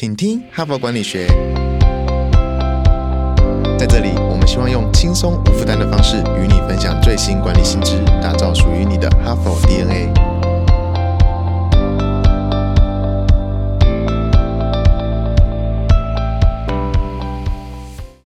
请听哈佛管理学。在这里，我们希望用轻松无负担的方式与你分享最新管理新知，打造属于你的哈佛 DNA。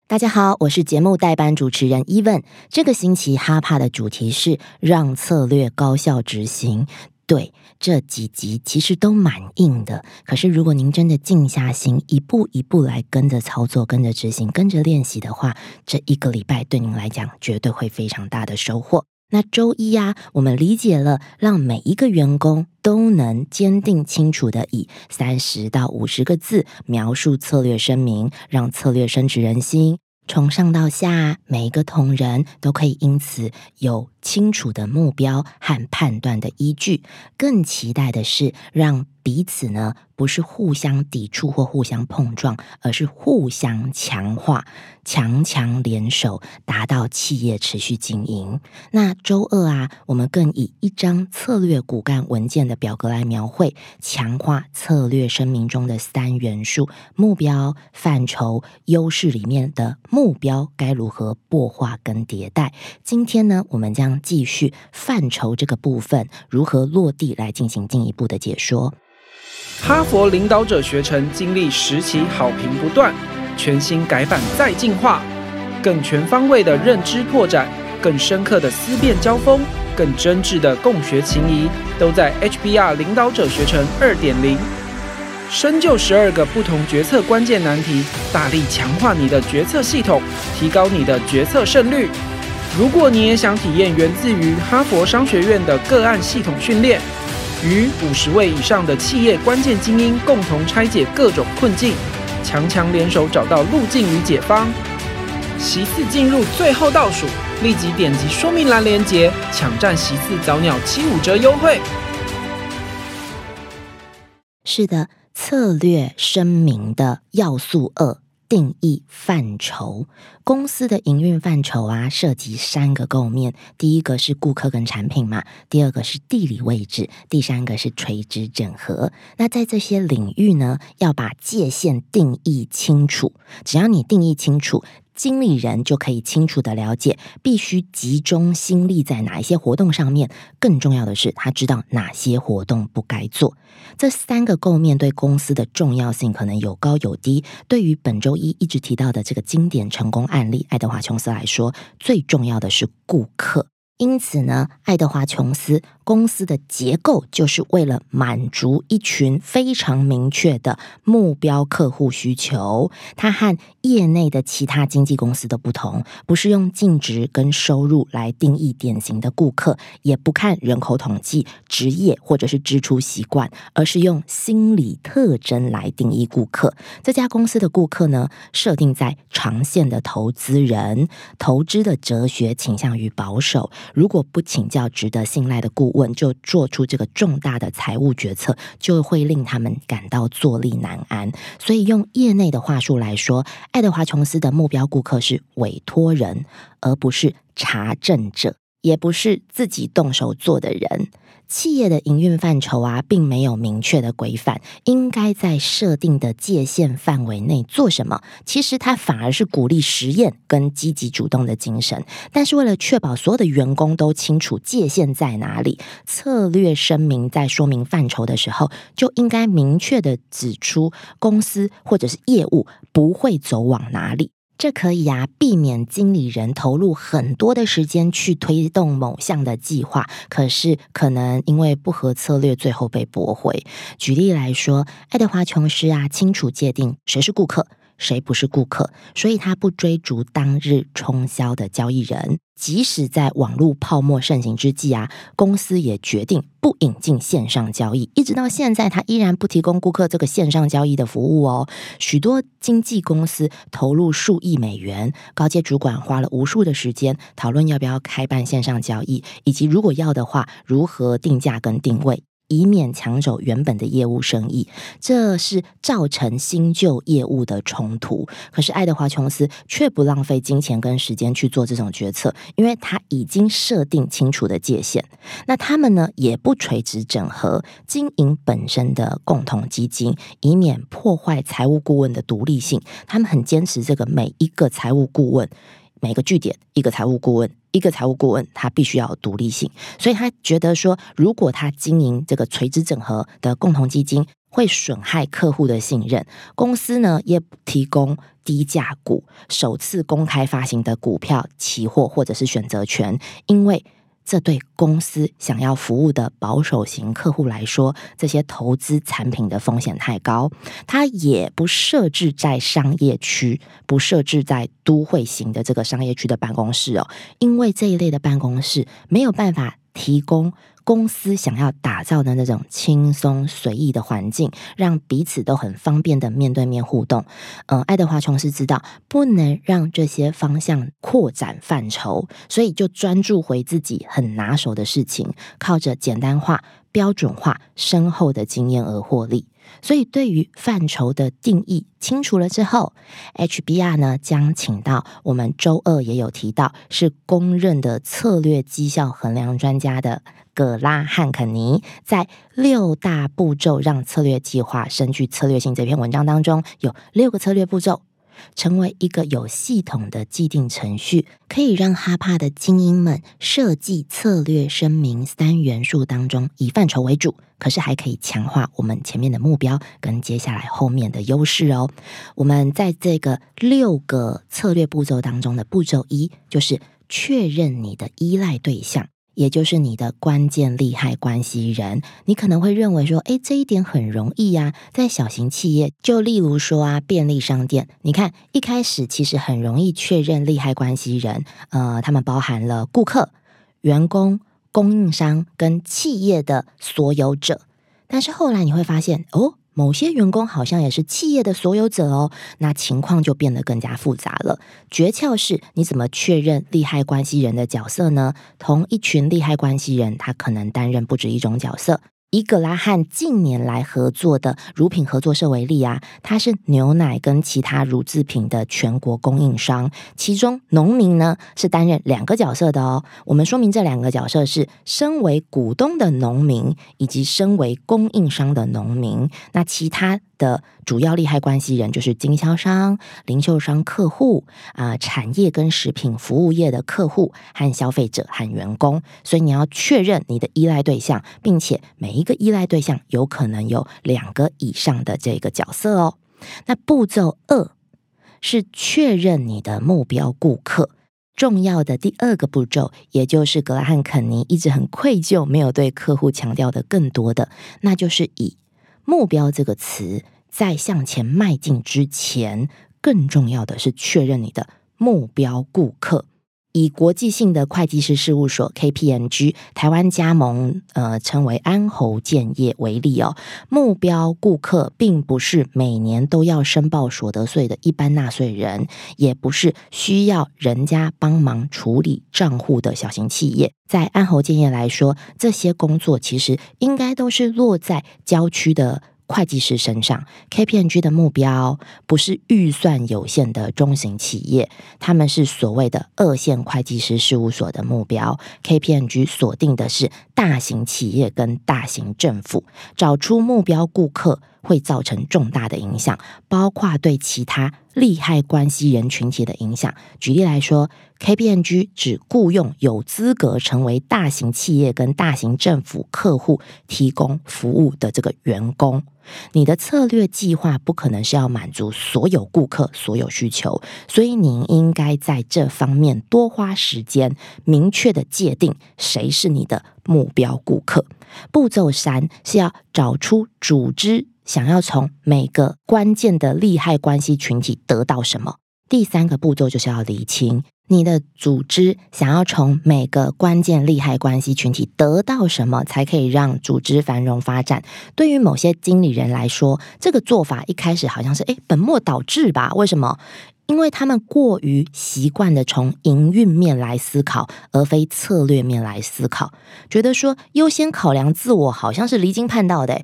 大家好，我是节目代班主持人 Even。这个星期哈帕的主题是让策略高效执行。对，这几集其实都蛮硬的，可是如果您真的静下心，一步一步来跟着操作、跟着执行、跟着练习的话，这一个礼拜对您来讲绝对会非常大的收获。那周一呀，我们理解了，让每一个员工都能坚定清楚的以三十到五十个字描述策略声明，让策略深植人心。从上到下，每一个同仁都可以因此有清楚的目标和判断的依据。更期待的是，让彼此呢不是互相抵触或互相碰撞，而是互相强化，强强联手，达到企业持续经营。那周二啊，我们更以一张策略骨干文件的表格来描绘，强化策略声明中的三元素：目标、范畴、优势里面的目标该如何擘画跟迭代。今天呢，我们将继续范畴这个部分如何落地来进行进一步的解说。哈佛领导者学程经历十期好评不断，全新改版再进化，更全方位的认知拓展，更深刻的思辨交锋，更真挚的共学情谊，都在 HBR 领导者学程二点零。深究十二个不同决策关键难题，大力强化你的决策系统，提高你的决策胜率。如果你也想体验源自于哈佛商学院的个案系统训练。与五十位以上的企业关键精英共同拆解各种困境，强强联手找到路径与解方。席次进入最后倒数，立即点击说明栏链接，抢占席次早鸟七五折优惠。是的，策略声明的要素二。定义范畴，公司的营运范畴啊，涉及三个构面。第一个是顾客跟产品嘛，第二个是地理位置，第三个是垂直整合。那在这些领域呢，要把界限定义清楚。只要你定义清楚。经理人就可以清楚的了解，必须集中心力在哪一些活动上面。更重要的是，他知道哪些活动不该做。这三个构面对公司的重要性可能有高有低。对于本周一一直提到的这个经典成功案例——爱德华琼斯来说，最重要的是顾客。因此呢，爱德华琼斯。公司的结构就是为了满足一群非常明确的目标客户需求。它和业内的其他经纪公司的不同，不是用净值跟收入来定义典型的顾客，也不看人口统计、职业或者是支出习惯，而是用心理特征来定义顾客。这家公司的顾客呢，设定在长线的投资人，投资的哲学倾向于保守。如果不请教值得信赖的顾问，就做出这个重大的财务决策，就会令他们感到坐立难安。所以用业内的话术来说，爱德华琼斯的目标顾客是委托人，而不是查证者。也不是自己动手做的人，企业的营运范畴啊，并没有明确的规范，应该在设定的界限范围内做什么。其实它反而是鼓励实验跟积极主动的精神。但是为了确保所有的员工都清楚界限在哪里，策略声明在说明范畴的时候，就应该明确的指出公司或者是业务不会走往哪里。这可以啊，避免经理人投入很多的时间去推动某项的计划，可是可能因为不合策略，最后被驳回。举例来说，爱德华琼斯啊，清楚界定谁是顾客。谁不是顾客？所以他不追逐当日冲销的交易人。即使在网络泡沫盛行之际啊，公司也决定不引进线上交易。一直到现在，他依然不提供顾客这个线上交易的服务哦。许多经纪公司投入数亿美元，高阶主管花了无数的时间讨论要不要开办线上交易，以及如果要的话，如何定价跟定位。以免抢走原本的业务生意，这是造成新旧业务的冲突。可是爱德华琼斯却不浪费金钱跟时间去做这种决策，因为他已经设定清楚的界限。那他们呢，也不垂直整合经营本身的共同基金，以免破坏财务顾问的独立性。他们很坚持这个每一个财务顾问。每个据点一个财务顾问，一个财务顾问，他必须要有独立性，所以他觉得说，如果他经营这个垂直整合的共同基金，会损害客户的信任。公司呢，也提供低价股、首次公开发行的股票、期货或者是选择权，因为。这对公司想要服务的保守型客户来说，这些投资产品的风险太高。它也不设置在商业区，不设置在都会型的这个商业区的办公室哦，因为这一类的办公室没有办法提供。公司想要打造的那种轻松随意的环境，让彼此都很方便的面对面互动。嗯，爱德华琼斯知道不能让这些方向扩展范畴，所以就专注回自己很拿手的事情，靠着简单化、标准化、深厚的经验而获利。所以，对于范畴的定义清楚了之后，HBR 呢将请到我们周二也有提到，是公认的策略绩效衡量专家的。葛拉汉肯尼在六大步骤让策略计划深具策略性这篇文章当中，有六个策略步骤，成为一个有系统的既定程序，可以让哈帕的精英们设计策略声明三元素当中以范畴为主，可是还可以强化我们前面的目标跟接下来后面的优势哦。我们在这个六个策略步骤当中的步骤一，就是确认你的依赖对象。也就是你的关键利害关系人，你可能会认为说，诶，这一点很容易呀，在小型企业，就例如说啊，便利商店，你看一开始其实很容易确认利害关系人，呃，他们包含了顾客、员工、供应商跟企业的所有者，但是后来你会发现，哦。某些员工好像也是企业的所有者哦，那情况就变得更加复杂了。诀窍是你怎么确认利害关系人的角色呢？同一群利害关系人，他可能担任不止一种角色。以格拉汉近年来合作的乳品合作社为例啊，它是牛奶跟其他乳制品的全国供应商，其中农民呢是担任两个角色的哦。我们说明这两个角色是身为股东的农民以及身为供应商的农民，那其他。的主要利害关系人就是经销商、零售商客户啊，产业跟食品服务业的客户和消费者和员工，所以你要确认你的依赖对象，并且每一个依赖对象有可能有两个以上的这个角色哦。那步骤二是确认你的目标顾客，重要的第二个步骤，也就是格拉汉肯尼一直很愧疚没有对客户强调的更多的，那就是以。目标这个词在向前迈进之前，更重要的是确认你的目标顾客。以国际性的会计师事务所 KPMG 台湾加盟，呃，称为安侯建业为例哦，目标顾客并不是每年都要申报所得税的一般纳税人，也不是需要人家帮忙处理账户的小型企业。在安侯建业来说，这些工作其实应该都是落在郊区的。会计师身上，K P N G 的目标不是预算有限的中型企业，他们是所谓的二线会计师事务所的目标。K P N G 锁定的是大型企业跟大型政府，找出目标顾客。会造成重大的影响，包括对其他利害关系人群体的影响。举例来说，KPMG 只雇佣有资格成为大型企业跟大型政府客户提供服务的这个员工。你的策略计划不可能是要满足所有顾客所有需求，所以你应该在这方面多花时间，明确的界定谁是你的目标顾客。步骤三是要找出组织。想要从每个关键的利害关系群体得到什么？第三个步骤就是要理清你的组织想要从每个关键利害关系群体得到什么，才可以让组织繁荣发展。对于某些经理人来说，这个做法一开始好像是诶本末倒置吧？为什么？因为他们过于习惯的从营运面来思考，而非策略面来思考，觉得说优先考量自我好像是离经叛道的。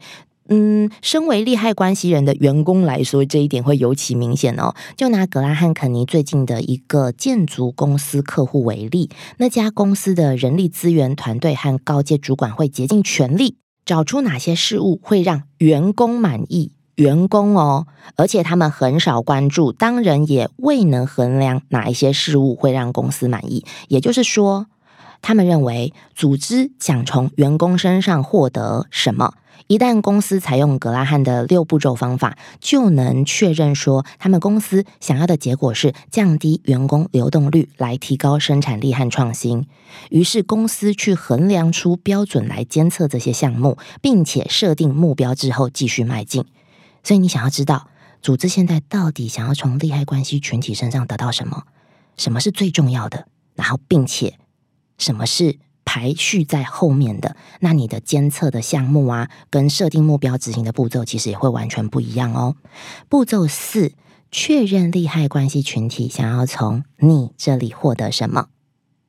嗯，身为利害关系人的员工来说，这一点会尤其明显哦。就拿格拉汉肯尼最近的一个建筑公司客户为例，那家公司的人力资源团队和高阶主管会竭尽全力找出哪些事物会让员工满意。员工哦，而且他们很少关注，当然也未能衡量哪一些事物会让公司满意。也就是说，他们认为组织想从员工身上获得什么。一旦公司采用格拉汉的六步骤方法，就能确认说，他们公司想要的结果是降低员工流动率，来提高生产力和创新。于是，公司去衡量出标准来监测这些项目，并且设定目标之后继续迈进。所以，你想要知道组织现在到底想要从利害关系群体身上得到什么？什么是最重要的？然后，并且什么是？排序在后面的，那你的监测的项目啊，跟设定目标执行的步骤，其实也会完全不一样哦。步骤四，确认利害关系群体想要从你这里获得什么。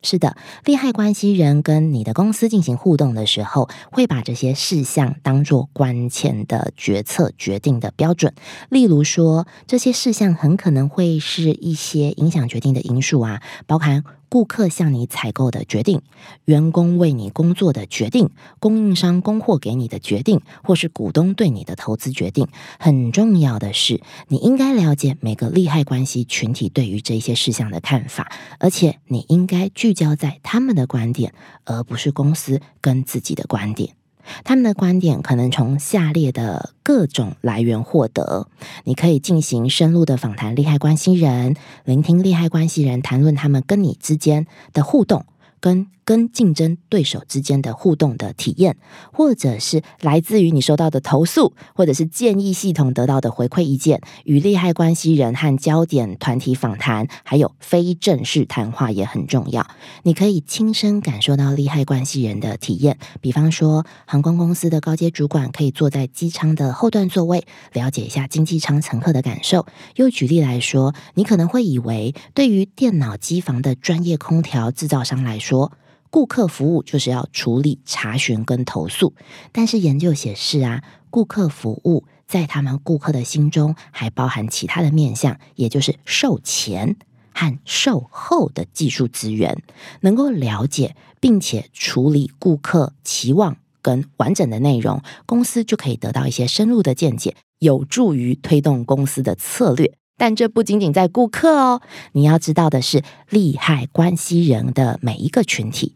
是的，利害关系人跟你的公司进行互动的时候，会把这些事项当做关键的决策决定的标准。例如说，这些事项很可能会是一些影响决定的因素啊，包含。顾客向你采购的决定，员工为你工作的决定，供应商供货给你的决定，或是股东对你的投资决定，很重要的是，你应该了解每个利害关系群体对于这些事项的看法，而且你应该聚焦在他们的观点，而不是公司跟自己的观点。他们的观点可能从下列的各种来源获得。你可以进行深入的访谈利害关系人，聆听利害关系人谈论他们跟你之间的互动。跟跟竞争对手之间的互动的体验，或者是来自于你收到的投诉，或者是建议系统得到的回馈意见，与利害关系人和焦点团体访谈，还有非正式谈话也很重要。你可以亲身感受到利害关系人的体验，比方说航空公司的高阶主管可以坐在机舱的后段座位，了解一下经济舱乘客的感受。又举例来说，你可能会以为，对于电脑机房的专业空调制造商来说，说顾客服务就是要处理查询跟投诉，但是研究显示啊，顾客服务在他们顾客的心中还包含其他的面向，也就是售前和售后的技术资源，能够了解并且处理顾客期望跟完整的内容，公司就可以得到一些深入的见解，有助于推动公司的策略。但这不仅仅在顾客哦，你要知道的是利害关系人的每一个群体。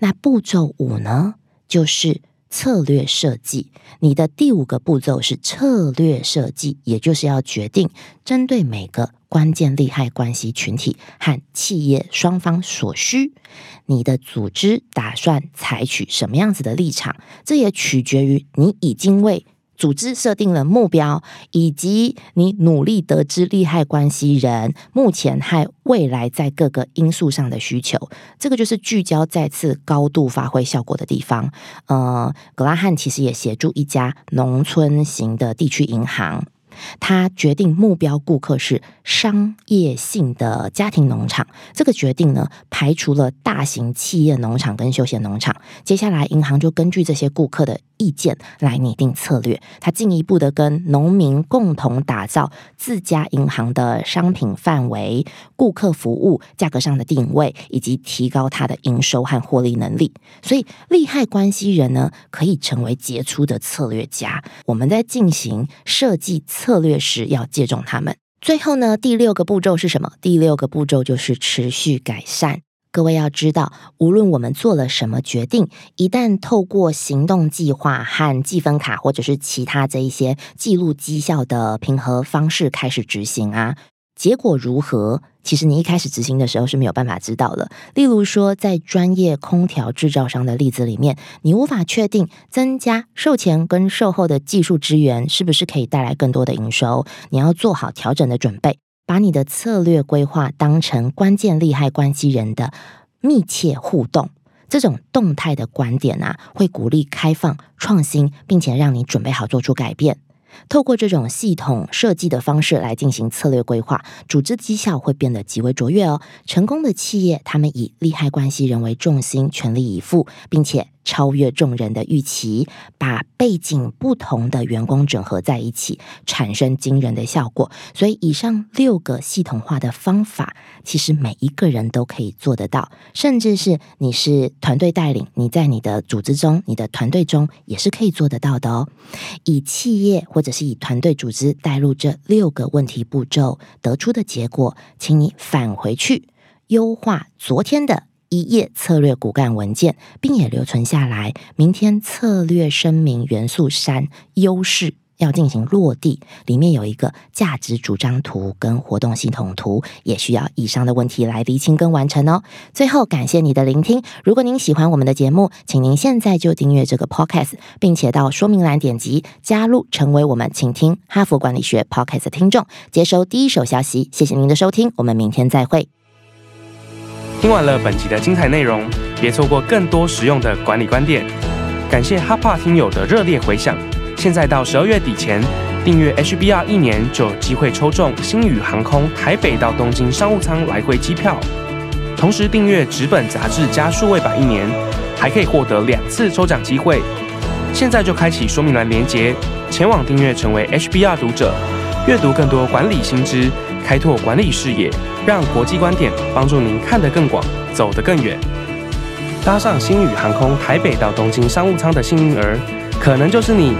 那步骤五呢，就是策略设计。你的第五个步骤是策略设计，也就是要决定针对每个关键利害关系群体和企业双方所需，你的组织打算采取什么样子的立场。这也取决于你已经为。组织设定了目标，以及你努力得知利害关系人目前和未来在各个因素上的需求，这个就是聚焦再次高度发挥效果的地方。呃，格拉汉其实也协助一家农村型的地区银行。他决定目标顾客是商业性的家庭农场，这个决定呢，排除了大型企业农场跟休闲农场。接下来，银行就根据这些顾客的意见来拟定策略。他进一步的跟农民共同打造自家银行的商品范围、顾客服务、价格上的定位，以及提高他的营收和获利能力。所以，利害关系人呢，可以成为杰出的策略家。我们在进行设计策。策略时要借重他们。最后呢，第六个步骤是什么？第六个步骤就是持续改善。各位要知道，无论我们做了什么决定，一旦透过行动计划和积分卡，或者是其他这一些记录绩效的平和方式开始执行啊。结果如何？其实你一开始执行的时候是没有办法知道的。例如说，在专业空调制造商的例子里面，你无法确定增加售前跟售后的技术支援是不是可以带来更多的营收。你要做好调整的准备，把你的策略规划当成关键利害关系人的密切互动。这种动态的观点啊，会鼓励开放、创新，并且让你准备好做出改变。透过这种系统设计的方式来进行策略规划，组织绩效会变得极为卓越哦。成功的企业，他们以利害关系人为重心，全力以赴，并且。超越众人的预期，把背景不同的员工整合在一起，产生惊人的效果。所以，以上六个系统化的方法，其实每一个人都可以做得到，甚至是你是团队带领，你在你的组织中、你的团队中也是可以做得到的哦。以企业或者是以团队组织带入这六个问题步骤得出的结果，请你返回去优化昨天的。一页策略骨干文件，并也留存下来。明天策略声明元素三优势要进行落地，里面有一个价值主张图跟活动系统图，也需要以上的问题来厘清跟完成哦。最后，感谢你的聆听。如果您喜欢我们的节目，请您现在就订阅这个 podcast，并且到说明栏点击加入，成为我们请听哈佛管理学 podcast 的听众，接收第一手消息。谢谢您的收听，我们明天再会。听完了本集的精彩内容，别错过更多实用的管理观点。感谢哈帕听友的热烈回响。现在到十二月底前订阅 HBR 一年，就有机会抽中星宇航空台北到东京商务舱来回机票。同时订阅纸本杂志加数位版一年，还可以获得两次抽奖机会。现在就开启说明栏连接，前往订阅成为 HBR 读者，阅读更多管理新知。开拓管理视野，让国际观点帮助您看得更广，走得更远。搭上星宇航空台北到东京商务舱的幸运儿，可能就是你。